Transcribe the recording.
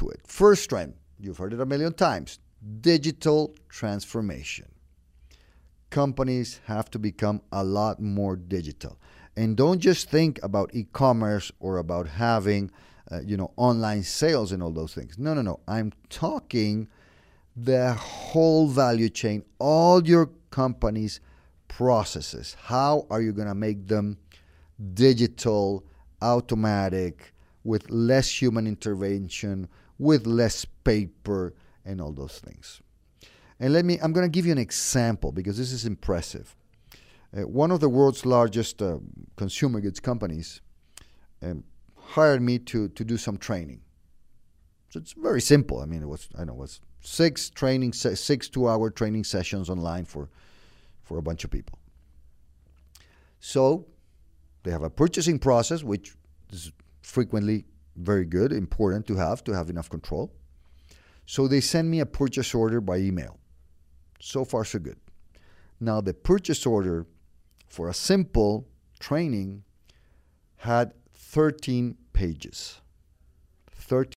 to it. First trend, you've heard it a million times digital transformation. Companies have to become a lot more digital. And don't just think about e commerce or about having uh, you know, online sales and all those things. No, no, no. I'm talking the whole value chain, all your company's processes. How are you going to make them digital, automatic, with less human intervention, with less paper, and all those things? And let me, I'm going to give you an example because this is impressive. Uh, one of the world's largest uh, consumer goods companies um, hired me to to do some training. So it's very simple. I mean, it was I know it was six training six two hour training sessions online for for a bunch of people. So they have a purchasing process, which is frequently very good, important to have to have enough control. So they send me a purchase order by email. So far, so good. Now the purchase order for a simple training had 13 pages. 13